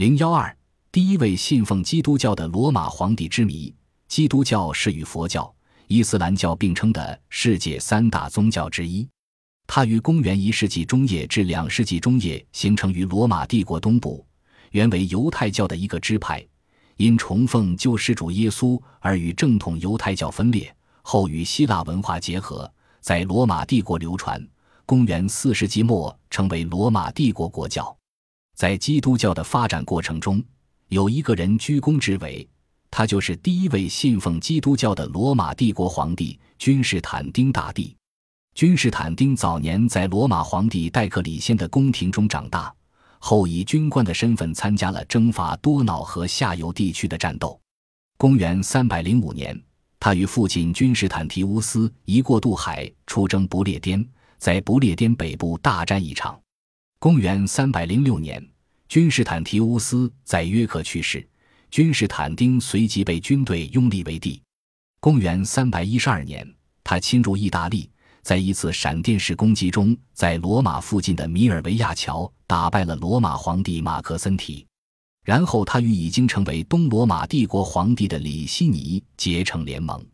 零幺二，第一位信奉基督教的罗马皇帝之谜。基督教是与佛教、伊斯兰教并称的世界三大宗教之一。它于公元一世纪中叶至两世纪中叶形成于罗马帝国东部，原为犹太教的一个支派，因崇奉救世主耶稣而与正统犹太教分裂，后与希腊文化结合，在罗马帝国流传。公元四世纪末成为罗马帝国国教。在基督教的发展过程中，有一个人居功至伟，他就是第一位信奉基督教的罗马帝国皇帝君士坦丁大帝。君士坦丁早年在罗马皇帝戴克里先的宫廷中长大，后以军官的身份参加了征伐多瑙河下游地区的战斗。公元三百零五年，他与父亲君士坦提乌斯一过渡海，出征不列颠，在不列颠北部大战一场。公元三百零六年，君士坦提乌斯在约克去世，君士坦丁随即被军队拥立为帝。公元三百一十二年，他侵入意大利，在一次闪电式攻击中，在罗马附近的米尔维亚桥打败了罗马皇帝马克森提，然后他与已经成为东罗马帝国皇帝的里希尼结成联盟。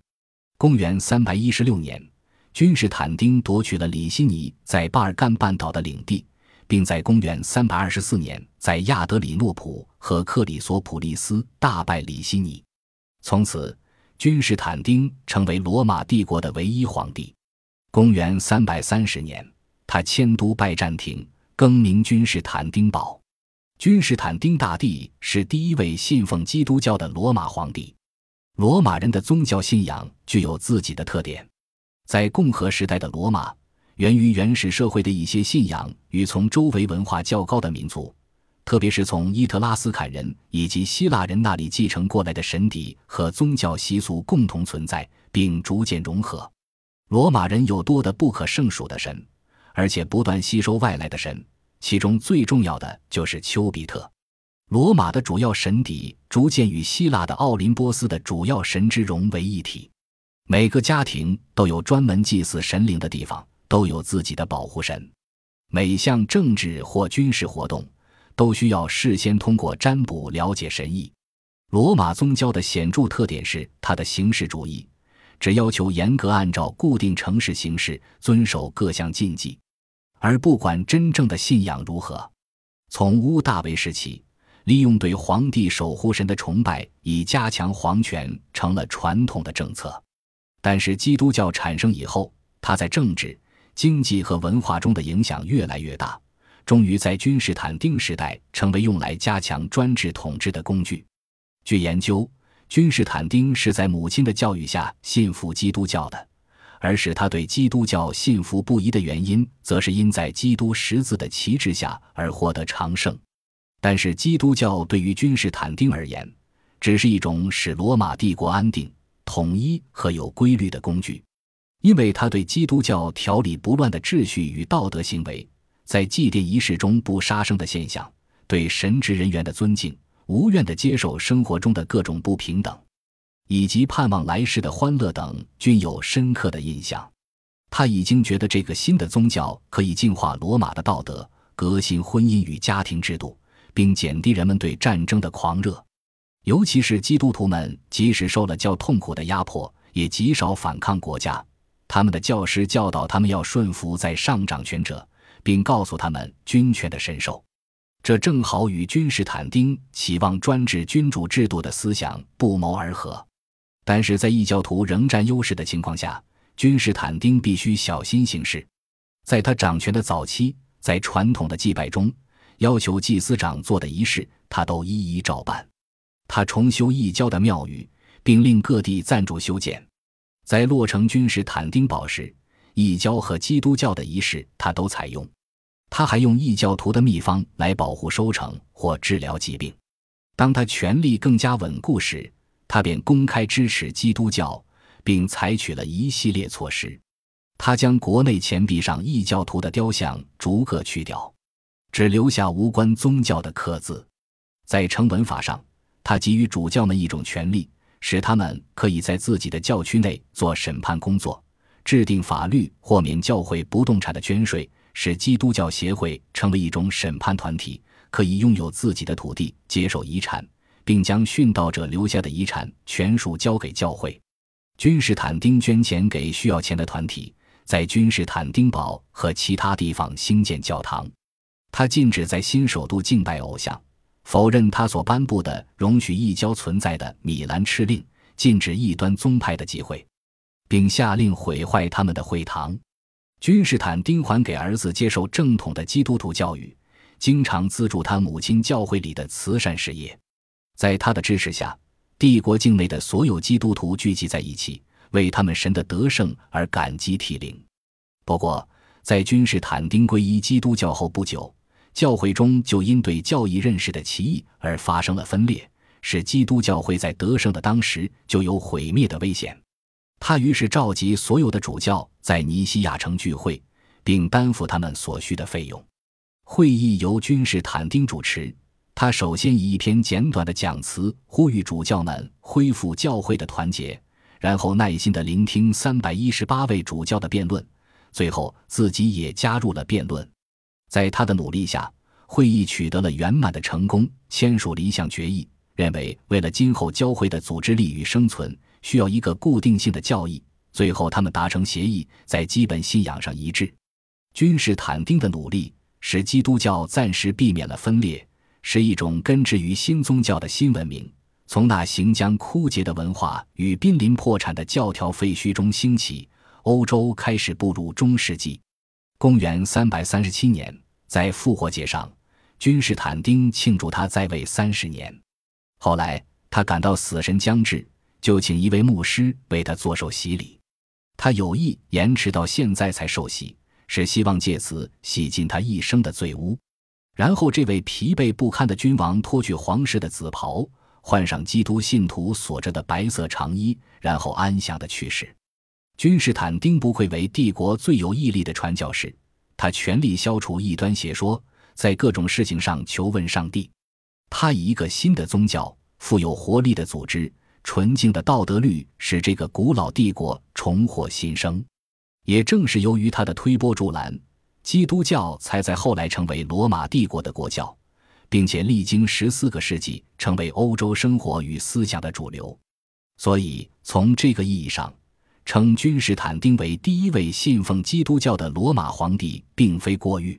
公元三百一十六年，君士坦丁夺取了里希尼在巴尔干半岛的领地。并在公元三百二十四年，在亚德里诺普和克里索普利斯大败里希尼，从此君士坦丁成为罗马帝国的唯一皇帝。公元三百三十年，他迁都拜占庭，更名君士坦丁堡。君士坦丁大帝是第一位信奉基督教的罗马皇帝。罗马人的宗教信仰具有自己的特点，在共和时代的罗马。源于原始社会的一些信仰与从周围文化较高的民族，特别是从伊特拉斯坎人以及希腊人那里继承过来的神邸和宗教习俗共同存在，并逐渐融合。罗马人有多的不可胜数的神，而且不断吸收外来的神，其中最重要的就是丘比特。罗马的主要神邸逐渐与希腊的奥林波斯的主要神之融为一体。每个家庭都有专门祭祀神灵的地方。都有自己的保护神，每项政治或军事活动都需要事先通过占卜了解神意。罗马宗教的显著特点是它的形式主义，只要求严格按照固定程式形式遵守各项禁忌，而不管真正的信仰如何。从乌大维时期，利用对皇帝守护神的崇拜以加强皇权成了传统的政策，但是基督教产生以后，它在政治。经济和文化中的影响越来越大，终于在君士坦丁时代成为用来加强专制统治的工具。据研究，君士坦丁是在母亲的教育下信服基督教的，而使他对基督教信服不疑的原因，则是因在基督十字的旗帜下而获得长盛。但是，基督教对于君士坦丁而言，只是一种使罗马帝国安定、统一和有规律的工具。因为他对基督教条理不乱的秩序与道德行为，在祭奠仪式中不杀生的现象，对神职人员的尊敬，无怨的接受生活中的各种不平等，以及盼望来世的欢乐等，均有深刻的印象。他已经觉得这个新的宗教可以净化罗马的道德，革新婚姻与家庭制度，并减低人们对战争的狂热。尤其是基督徒们，即使受了较痛苦的压迫，也极少反抗国家。他们的教师教导他们要顺服在上掌权者，并告诉他们军权的神授，这正好与君士坦丁期望专制君主制度的思想不谋而合。但是在异教徒仍占优势的情况下，君士坦丁必须小心行事。在他掌权的早期，在传统的祭拜中，要求祭司长做的仪式，他都一一照办。他重修异教的庙宇，并令各地赞助修建。在洛城君士坦丁堡时，异教和基督教的仪式他都采用。他还用异教徒的秘方来保护收成或治疗疾病。当他权力更加稳固时，他便公开支持基督教，并采取了一系列措施。他将国内钱币上异教徒的雕像逐个去掉，只留下无关宗教的刻字。在成文法上，他给予主教们一种权利。使他们可以在自己的教区内做审判工作，制定法律豁免教会不动产的捐税，使基督教协会成为一种审判团体，可以拥有自己的土地，接受遗产，并将殉道者留下的遗产全数交给教会。君士坦丁捐钱给需要钱的团体，在君士坦丁堡和其他地方兴建教堂。他禁止在新首都敬拜偶像，否认他所颁布的容许异教存在的米兰敕令，禁止异端宗派的集会，并下令毁坏他们的会堂。君士坦丁还给儿子接受正统的基督徒教育，经常资助他母亲教会里的慈善事业。在他的支持下。帝国境内的所有基督徒聚集在一起，为他们神的得胜而感激涕零。不过，在君士坦丁皈依基督教后不久，教会中就因对教义认识的歧义而发生了分裂，使基督教会在得胜的当时就有毁灭的危险。他于是召集所有的主教在尼西亚城聚会，并担负他们所需的费用。会议由君士坦丁主持。他首先以一篇简短的讲词呼吁主教们恢复教会的团结，然后耐心地聆听三百一十八位主教的辩论，最后自己也加入了辩论。在他的努力下，会议取得了圆满的成功，签署了一项决议，认为为了今后教会的组织力与生存，需要一个固定性的教义。最后，他们达成协议，在基本信仰上一致。君士坦丁的努力使基督教暂时避免了分裂。是一种根植于新宗教的新文明，从那行将枯竭的文化与濒临破产的教条废墟中兴起。欧洲开始步入中世纪。公元三百三十七年，在复活节上，君士坦丁庆祝他在位三十年。后来，他感到死神将至，就请一位牧师为他做受洗礼。他有意延迟到现在才受洗，是希望借此洗尽他一生的罪污。然后，这位疲惫不堪的君王脱去皇室的紫袍，换上基督信徒所着的白色长衣，然后安详的去世。君士坦丁不愧为帝国最有毅力的传教士，他全力消除异端邪说，在各种事情上求问上帝。他以一个新的宗教、富有活力的组织、纯净的道德律，使这个古老帝国重获新生。也正是由于他的推波助澜。基督教才在后来成为罗马帝国的国教，并且历经十四个世纪成为欧洲生活与思想的主流。所以，从这个意义上，称君士坦丁为第一位信奉基督教的罗马皇帝，并非过誉。